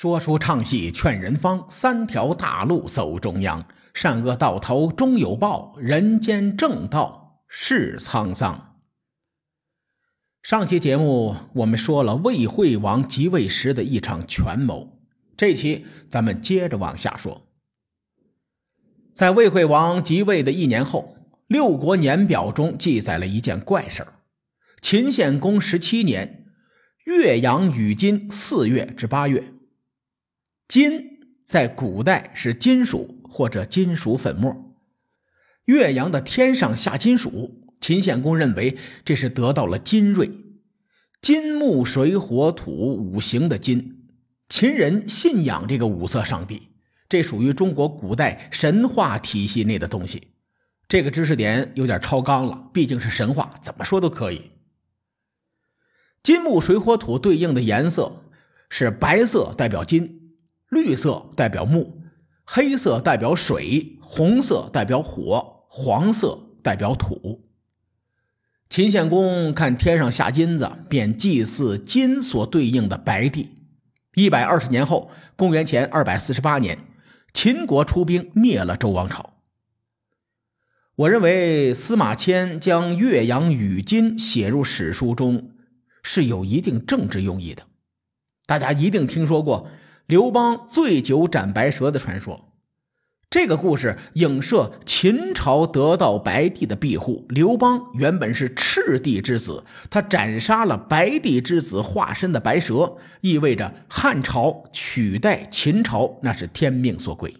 说书唱戏劝人方，三条大路走中央。善恶到头终有报，人间正道是沧桑。上期节目我们说了魏惠王即位时的一场权谋，这期咱们接着往下说。在魏惠王即位的一年后，六国年表中记载了一件怪事：秦献公十七年，岳阳与金四月至八月。金在古代是金属或者金属粉末。岳阳的天上下金属，秦献公认为这是得到了金瑞，金木水火土五行的金。秦人信仰这个五色上帝，这属于中国古代神话体系内的东西。这个知识点有点超纲了，毕竟是神话，怎么说都可以。金木水火土对应的颜色是白色，代表金。绿色代表木，黑色代表水，红色代表火，黄色代表土。秦献公看天上下金子，便祭祀金所对应的白帝。一百二十年后，公元前二百四十八年，秦国出兵灭了周王朝。我认为司马迁将岳阳与金写入史书中是有一定政治用意的。大家一定听说过。刘邦醉酒斩白蛇的传说，这个故事影射秦朝得到白帝的庇护。刘邦原本是赤帝之子，他斩杀了白帝之子化身的白蛇，意味着汉朝取代秦朝，那是天命所归。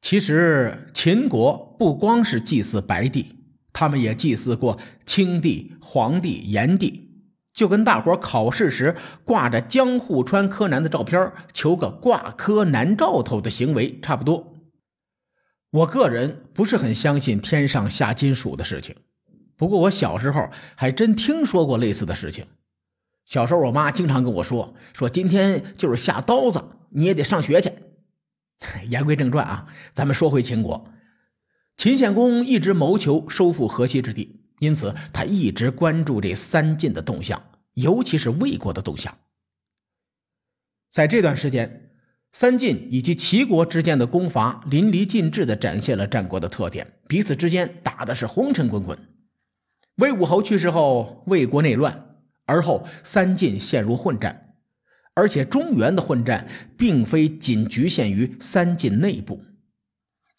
其实秦国不光是祭祀白帝，他们也祭祀过青帝、黄帝、炎帝。就跟大伙考试时挂着江户川柯南的照片求个挂科难兆头的行为差不多。我个人不是很相信天上下金属的事情，不过我小时候还真听说过类似的事情。小时候我妈经常跟我说，说今天就是下刀子，你也得上学去。言归正传啊，咱们说回秦国，秦献公一直谋求收复河西之地。因此，他一直关注这三晋的动向，尤其是魏国的动向。在这段时间，三晋以及齐国之间的攻伐淋漓尽致地展现了战国的特点，彼此之间打的是红尘滚滚。魏武侯去世后，魏国内乱，而后三晋陷入混战，而且中原的混战并非仅局限于三晋内部，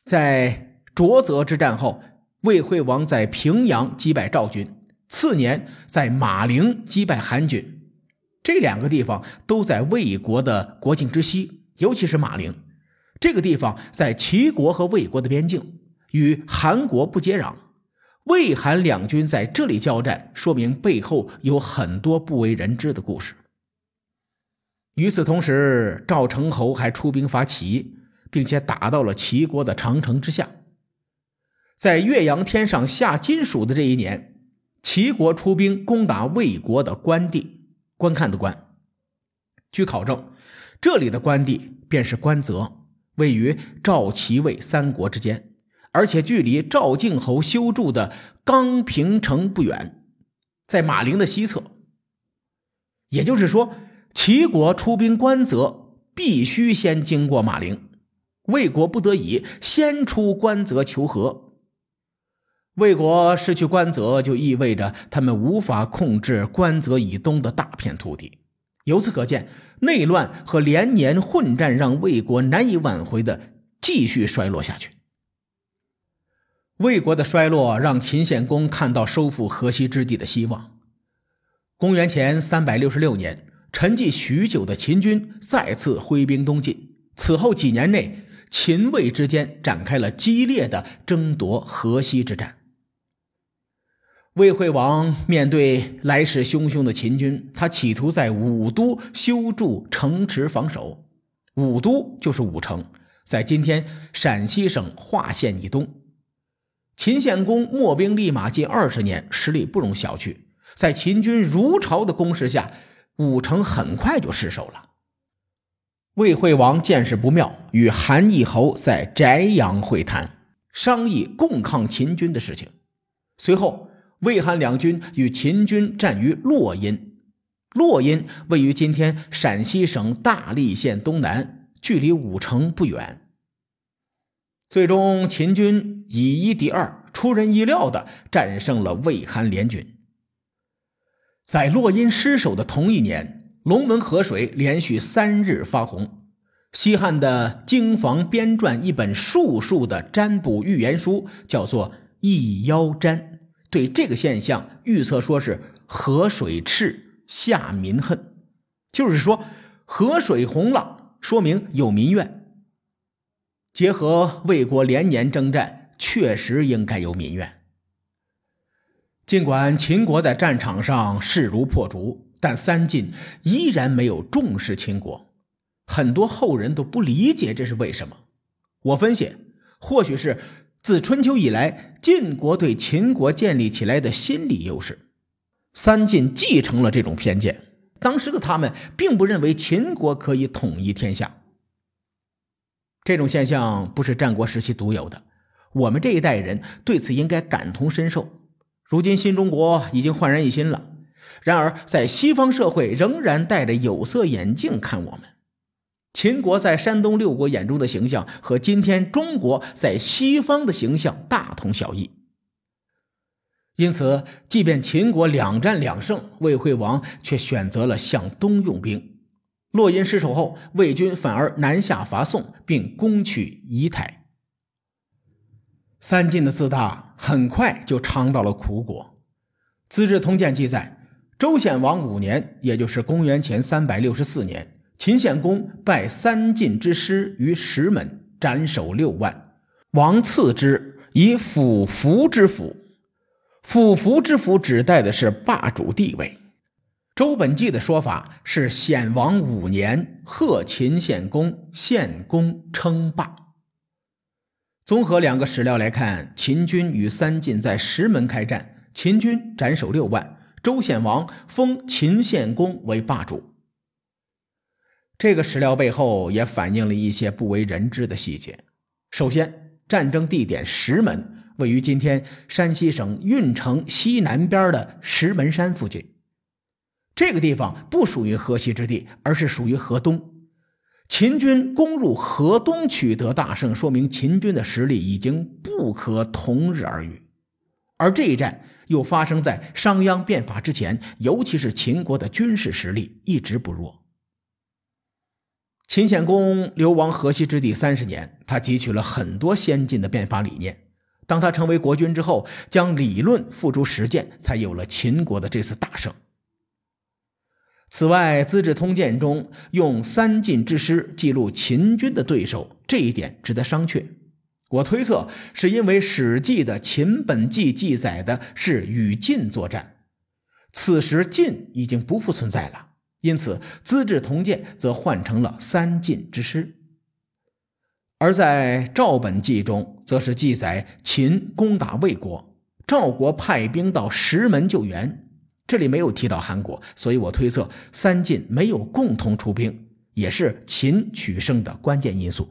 在浊泽之战后。魏惠王在平阳击败赵军，次年在马陵击败韩军，这两个地方都在魏国的国境之西，尤其是马陵这个地方在齐国和魏国的边境，与韩国不接壤。魏韩两军在这里交战，说明背后有很多不为人知的故事。与此同时，赵成侯还出兵伐齐，并且打到了齐国的长城之下。在岳阳天上下金属的这一年，齐国出兵攻打魏国的关地，观看的观。据考证，这里的关地便是关泽，位于赵、齐、魏三国之间，而且距离赵敬侯修筑的刚平城不远，在马陵的西侧。也就是说，齐国出兵关泽，必须先经过马陵，魏国不得已先出关泽求和。魏国失去关泽，就意味着他们无法控制关泽以东的大片土地。由此可见，内乱和连年混战让魏国难以挽回的继续衰落下去。魏国的衰落让秦献公看到收复河西之地的希望。公元前三百六十六年，沉寂许久的秦军再次挥兵东进。此后几年内，秦魏之间展开了激烈的争夺河西之战。魏惠王面对来势汹汹的秦军，他企图在武都修筑城池防守。武都就是武城，在今天陕西省华县以东。秦献公秣兵立马近二十年，实力不容小觑。在秦军如潮的攻势下，武城很快就失守了。魏惠王见势不妙，与韩义侯在翟阳会谈，商议共抗秦军的事情。随后。魏韩两军与秦军战于洛阴，洛阴位于今天陕西省大荔县东南，距离武城不远。最终，秦军以一敌二，出人意料的战胜了魏韩联军。在洛阴失守的同一年，龙门河水连续三日发洪。西汉的经房编撰一本术数的占卜预言书，叫做《易妖占》，对这个现象预测说是河水赤，下民恨，就是说河水洪了，说明有民怨。结合魏国连年征战，确实应该有民怨。尽管秦国在战场上势如破竹，但三晋依然没有重视秦国。很多后人都不理解这是为什么。我分析，或许是自春秋以来晋国对秦国建立起来的心理优势，三晋继承了这种偏见。当时的他们并不认为秦国可以统一天下。这种现象不是战国时期独有的，我们这一代人对此应该感同身受。如今新中国已经焕然一新了，然而在西方社会仍然戴着有色眼镜看我们。秦国在山东六国眼中的形象和今天中国在西方的形象大同小异。因此，即便秦国两战两胜，魏惠王却选择了向东用兵。洛阴失守后，魏军反而南下伐宋，并攻取仪台。三晋的自大很快就尝到了苦果。《资治通鉴》记载，周显王五年，也就是公元前三百六十四年。秦献公拜三晋之师于石门，斩首六万。王赐之以辅服之福。辅服之福指代的是霸主地位。周本纪的说法是显王五年，贺秦献公，献公称霸。综合两个史料来看，秦军与三晋在石门开战，秦军斩首六万，周显王封秦献公为霸主。这个史料背后也反映了一些不为人知的细节。首先，战争地点石门位于今天山西省运城西南边的石门山附近。这个地方不属于河西之地，而是属于河东。秦军攻入河东，取得大胜，说明秦军的实力已经不可同日而语。而这一战又发生在商鞅变法之前，尤其是秦国的军事实力一直不弱。秦献公流亡河西之地三十年，他汲取了很多先进的变法理念。当他成为国君之后，将理论付诸实践，才有了秦国的这次大胜。此外，《资治通鉴》中用三晋之师记录秦军的对手，这一点值得商榷。我推测，是因为《史记》的《秦本纪》记载的是与晋作战，此时晋已经不复存在了。因此，《资治通鉴》则换成了三晋之师，而在《赵本纪》中，则是记载秦攻打魏国，赵国派兵到石门救援，这里没有提到韩国，所以我推测三晋没有共同出兵，也是秦取胜的关键因素。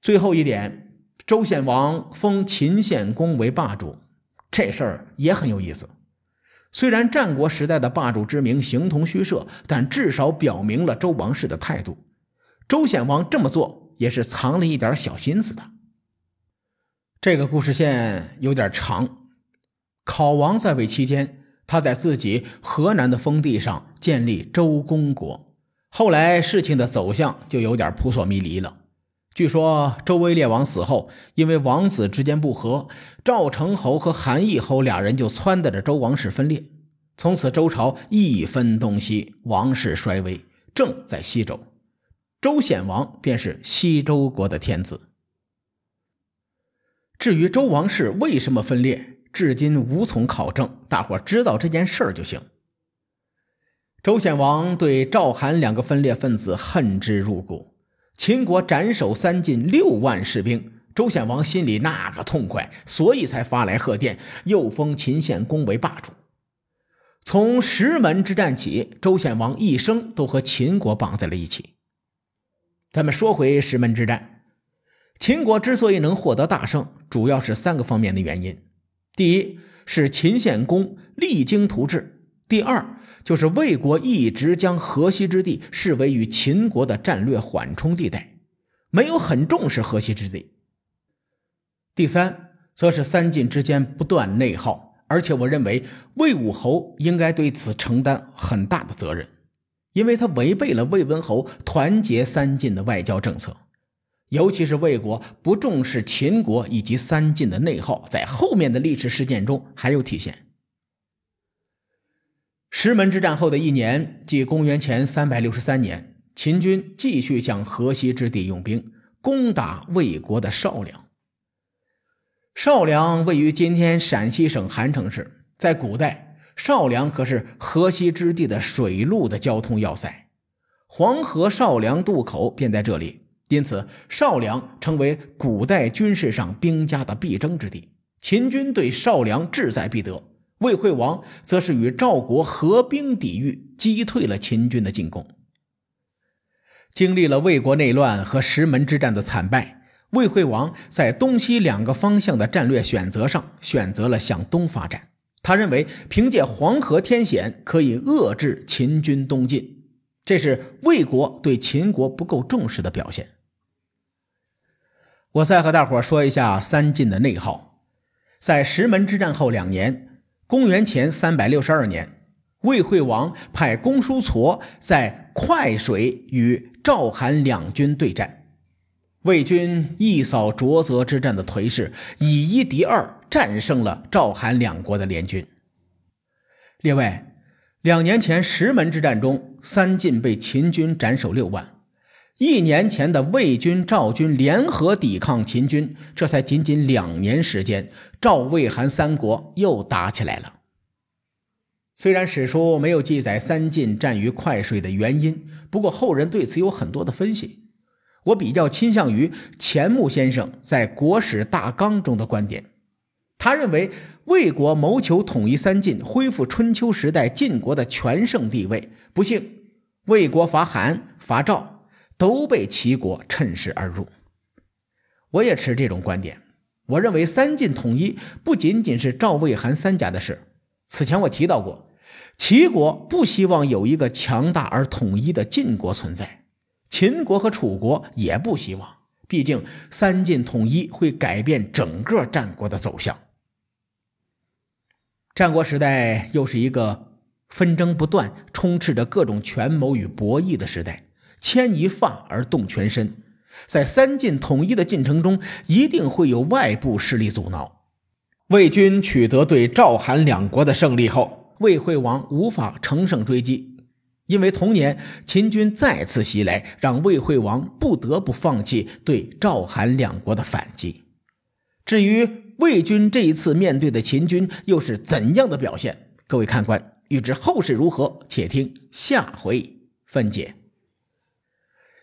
最后一点，周显王封秦献公为霸主，这事儿也很有意思。虽然战国时代的霸主之名形同虚设，但至少表明了周王室的态度。周显王这么做也是藏了一点小心思的。这个故事线有点长。考王在位期间，他在自己河南的封地上建立周公国。后来事情的走向就有点扑朔迷离了。据说周威烈王死后，因为王子之间不和，赵成侯和韩义侯俩人就撺掇着周王室分裂。从此，周朝一分东西，王室衰微，正在西周。周显王便是西周国的天子。至于周王室为什么分裂，至今无从考证。大伙知道这件事儿就行。周显王对赵、韩两个分裂分子恨之入骨。秦国斩首三晋六万士兵，周显王心里那个痛快，所以才发来贺电，又封秦献公为霸主。从石门之战起，周显王一生都和秦国绑在了一起。咱们说回石门之战，秦国之所以能获得大胜，主要是三个方面的原因：第一是秦献公励精图治；第二就是魏国一直将河西之地视为与秦国的战略缓冲地带，没有很重视河西之地。第三，则是三晋之间不断内耗，而且我认为魏武侯应该对此承担很大的责任，因为他违背了魏文侯团结三晋的外交政策。尤其是魏国不重视秦国以及三晋的内耗，在后面的历史事件中还有体现。石门之战后的一年，即公元前三百六十三年，秦军继续向河西之地用兵，攻打魏国的少梁。少梁位于今天陕西省韩城市，在古代，少梁可是河西之地的水路的交通要塞，黄河少梁渡口便在这里。因此，少梁成为古代军事上兵家的必争之地。秦军对少梁志在必得，魏惠王则是与赵国合兵抵御，击退了秦军的进攻。经历了魏国内乱和石门之战的惨败，魏惠王在东西两个方向的战略选择上选择了向东发展。他认为，凭借黄河天险可以遏制秦军东进，这是魏国对秦国不够重视的表现。我再和大伙说一下三晋的内耗。在石门之战后两年，公元前三百六十二年，魏惠王派公叔痤在快水与赵韩两军对战，魏军一扫浊泽之战的颓势，以一敌二，战胜了赵韩两国的联军。另外，两年前石门之战中，三晋被秦军斩首六万。一年前的魏军、赵军联合抵抗秦军，这才仅仅两年时间，赵、魏、韩三国又打起来了。虽然史书没有记载三晋战于快水的原因，不过后人对此有很多的分析。我比较倾向于钱穆先生在《国史大纲》中的观点，他认为魏国谋求统一三晋，恢复春秋时代晋国的全盛地位，不幸魏国伐韩、伐赵。都被齐国趁势而入，我也持这种观点。我认为三晋统一不仅仅是赵、魏、韩三家的事。此前我提到过，齐国不希望有一个强大而统一的晋国存在，秦国和楚国也不希望。毕竟三晋统一会改变整个战国的走向。战国时代又是一个纷争不断、充斥着各种权谋与博弈的时代。牵一发而动全身，在三晋统一的进程中，一定会有外部势力阻挠。魏军取得对赵、韩两国的胜利后，魏惠王无法乘胜追击，因为同年秦军再次袭来，让魏惠王不得不放弃对赵、韩两国的反击。至于魏军这一次面对的秦军又是怎样的表现？各位看官，欲知后事如何，且听下回分解。